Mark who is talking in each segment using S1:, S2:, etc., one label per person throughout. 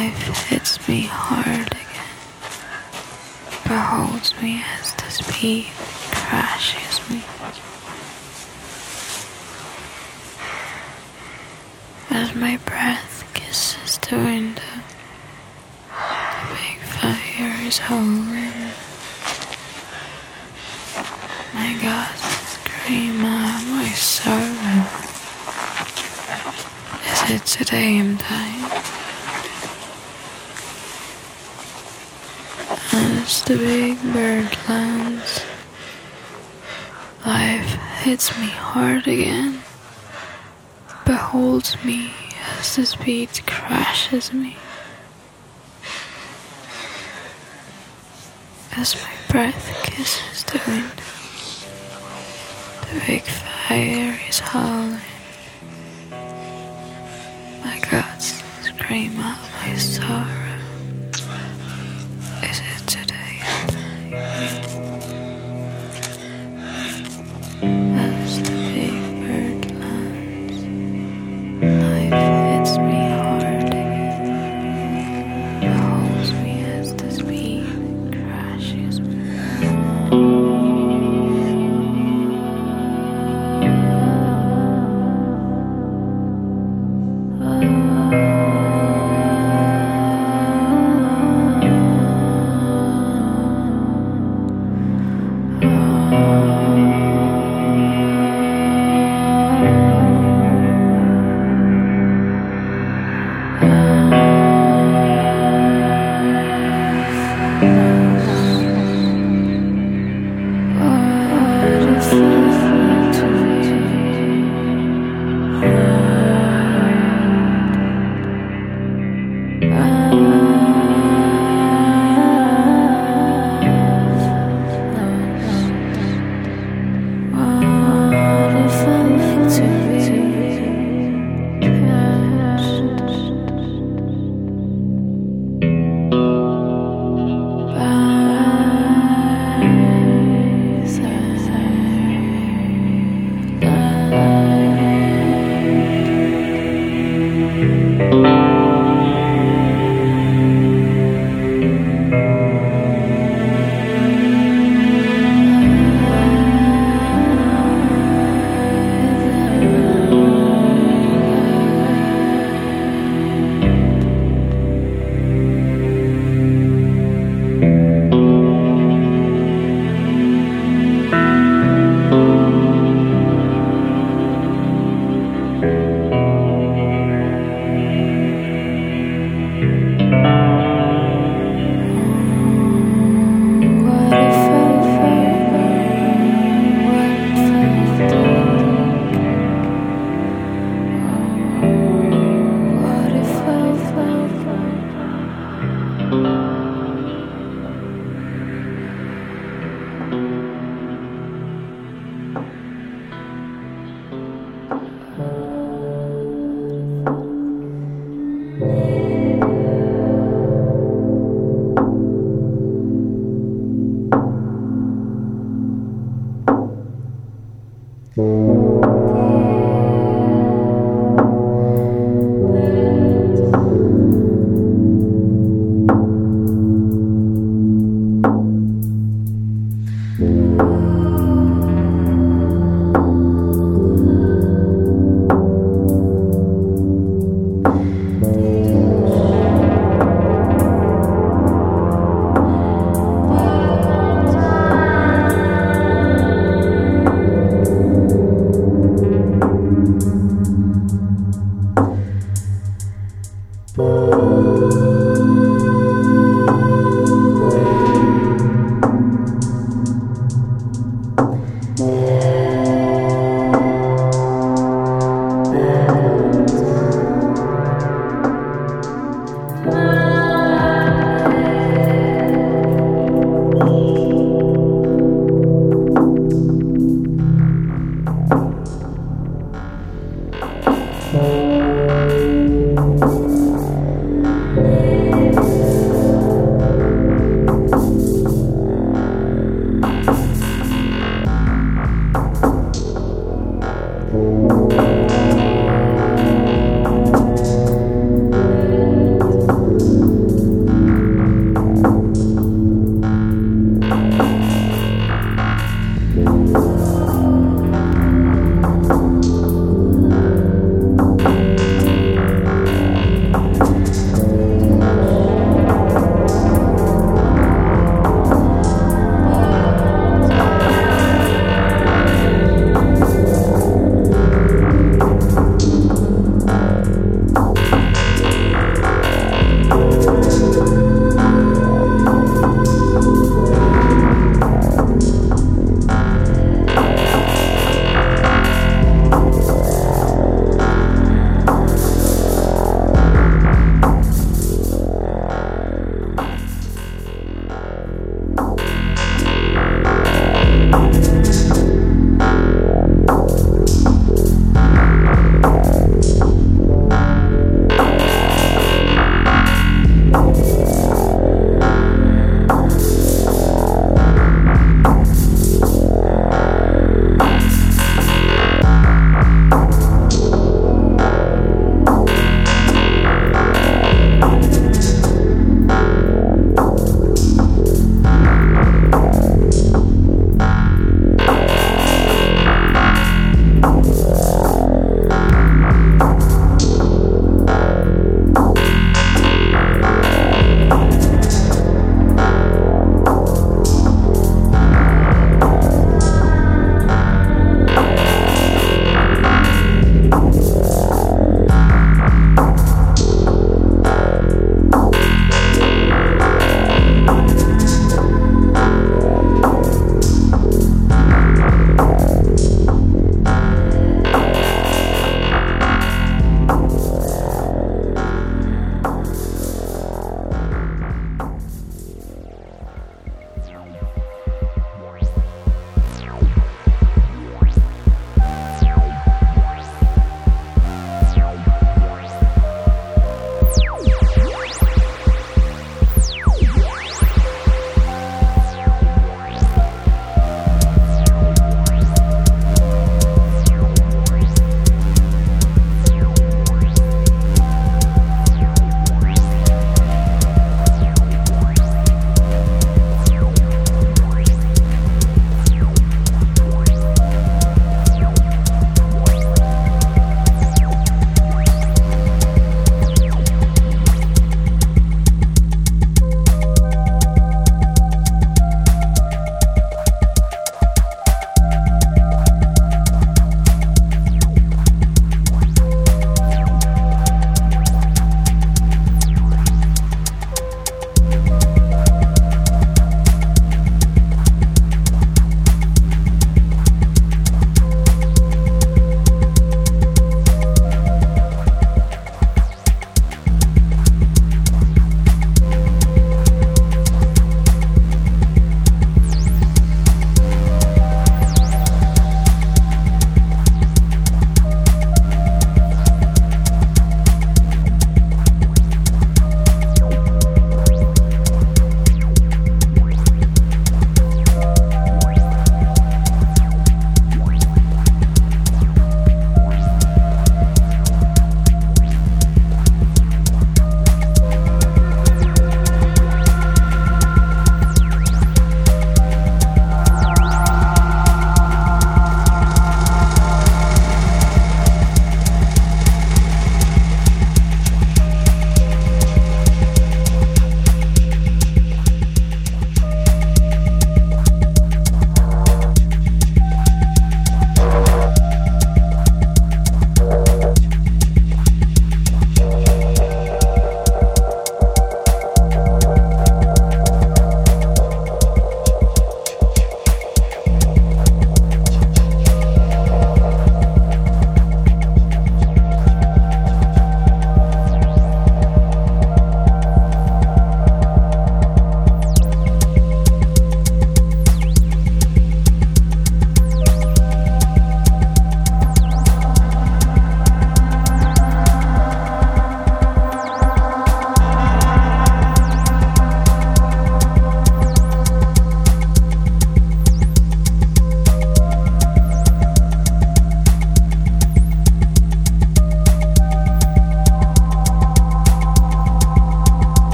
S1: Life hits me hard again. Beholds me as the speed crashes me. As my breath kisses the window, the big fire is holding. My God, scream out my sorrow. Is it today I'm dying? As the big bird lands, life hits me hard again beholds me as the speed crashes me. As my breath kisses the wind, the big fire is howling. My guts scream out my sorrow.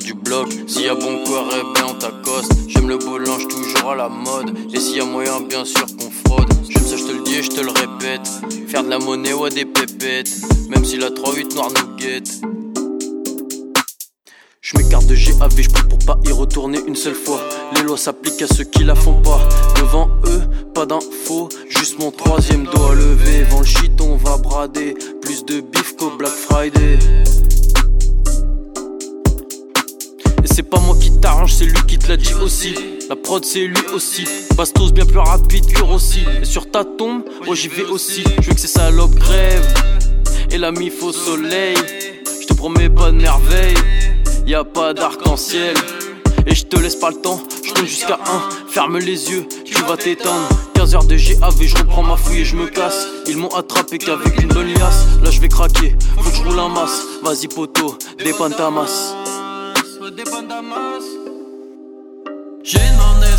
S2: Du bloc. S'il y a bon corps, eh ben on t'accoste. J'aime le beau linge toujours à la mode. Et s'il y a moyen, bien sûr qu'on fraude. J'aime ça, je te le dis et je te le répète. Faire de la monnaie ou des pépettes. Même si la 3-8 noire nous guette. Je m'écarte de GAV, je pour pas y retourner une seule fois. Les lois s'appliquent à ceux qui la font pas. Devant eux, pas d'infos, juste mon troisième doigt levé. Vent le shit, on va brader. Plus de bif qu'au Black Friday. C'est pas moi qui t'arrange, c'est lui qui te l'a dit aussi. La prod c'est lui aussi. Bastos bien plus rapide que Rossi. Et sur ta tombe, oh j'y vais aussi. Je veux que ces salopes crèvent. Et la mif au soleil. Je te promets pas de merveille y a pas d'arc-en-ciel. Et je te laisse pas le temps, je compte jusqu'à 1, ferme les yeux, tu vas t'éteindre. 15 heures de GAV, je reprends ma fouille et je me casse. Ils m'ont attrapé qu'avec une bonne. Là je vais craquer, faut que je roule un masse. Vas-y poto, dépanne ta masse.
S3: te más. Llenan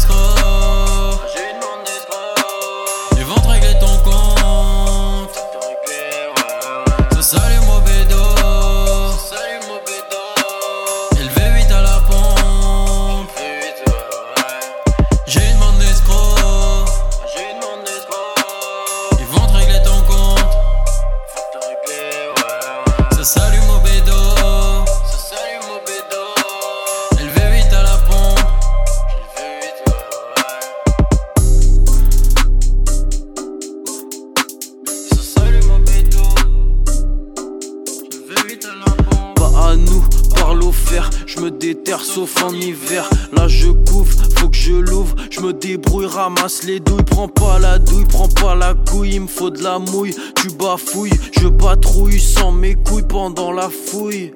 S3: à
S2: nous, parle au fer, je me déterre sauf en hiver. Là je couvre, faut que je l'ouvre, je me débrouille, ramasse les douilles, prends pas la douille, prends pas la couille, il me faut de la mouille, tu bafouilles, je patrouille sans mes couilles pendant la fouille.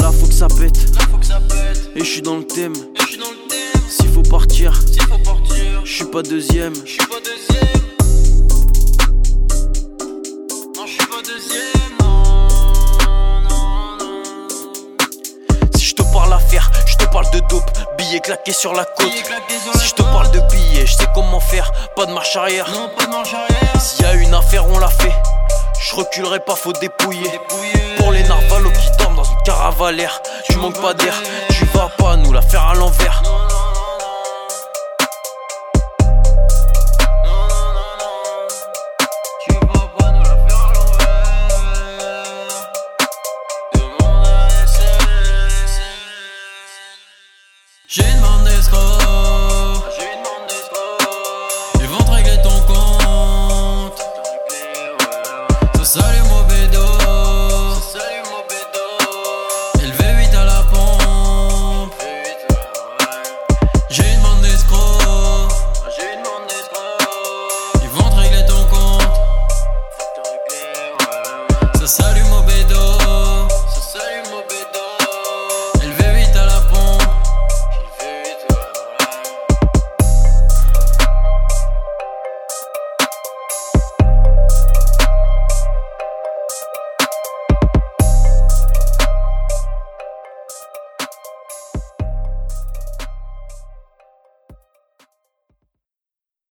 S2: Là faut que ça pète, et je suis dans le thème. S'il faut partir, je suis pas deuxième. Si parle de dope, billets claqués sur la côte. Si je te parle de billets, je sais comment faire, pas de marche arrière. S'il y a une affaire, on l'a fait. Je reculerai pas, faut dépouiller. Pour les narvalos qui dorment dans une caravalaire, tu manques pas d'air, tu vas pas nous la faire à l'envers.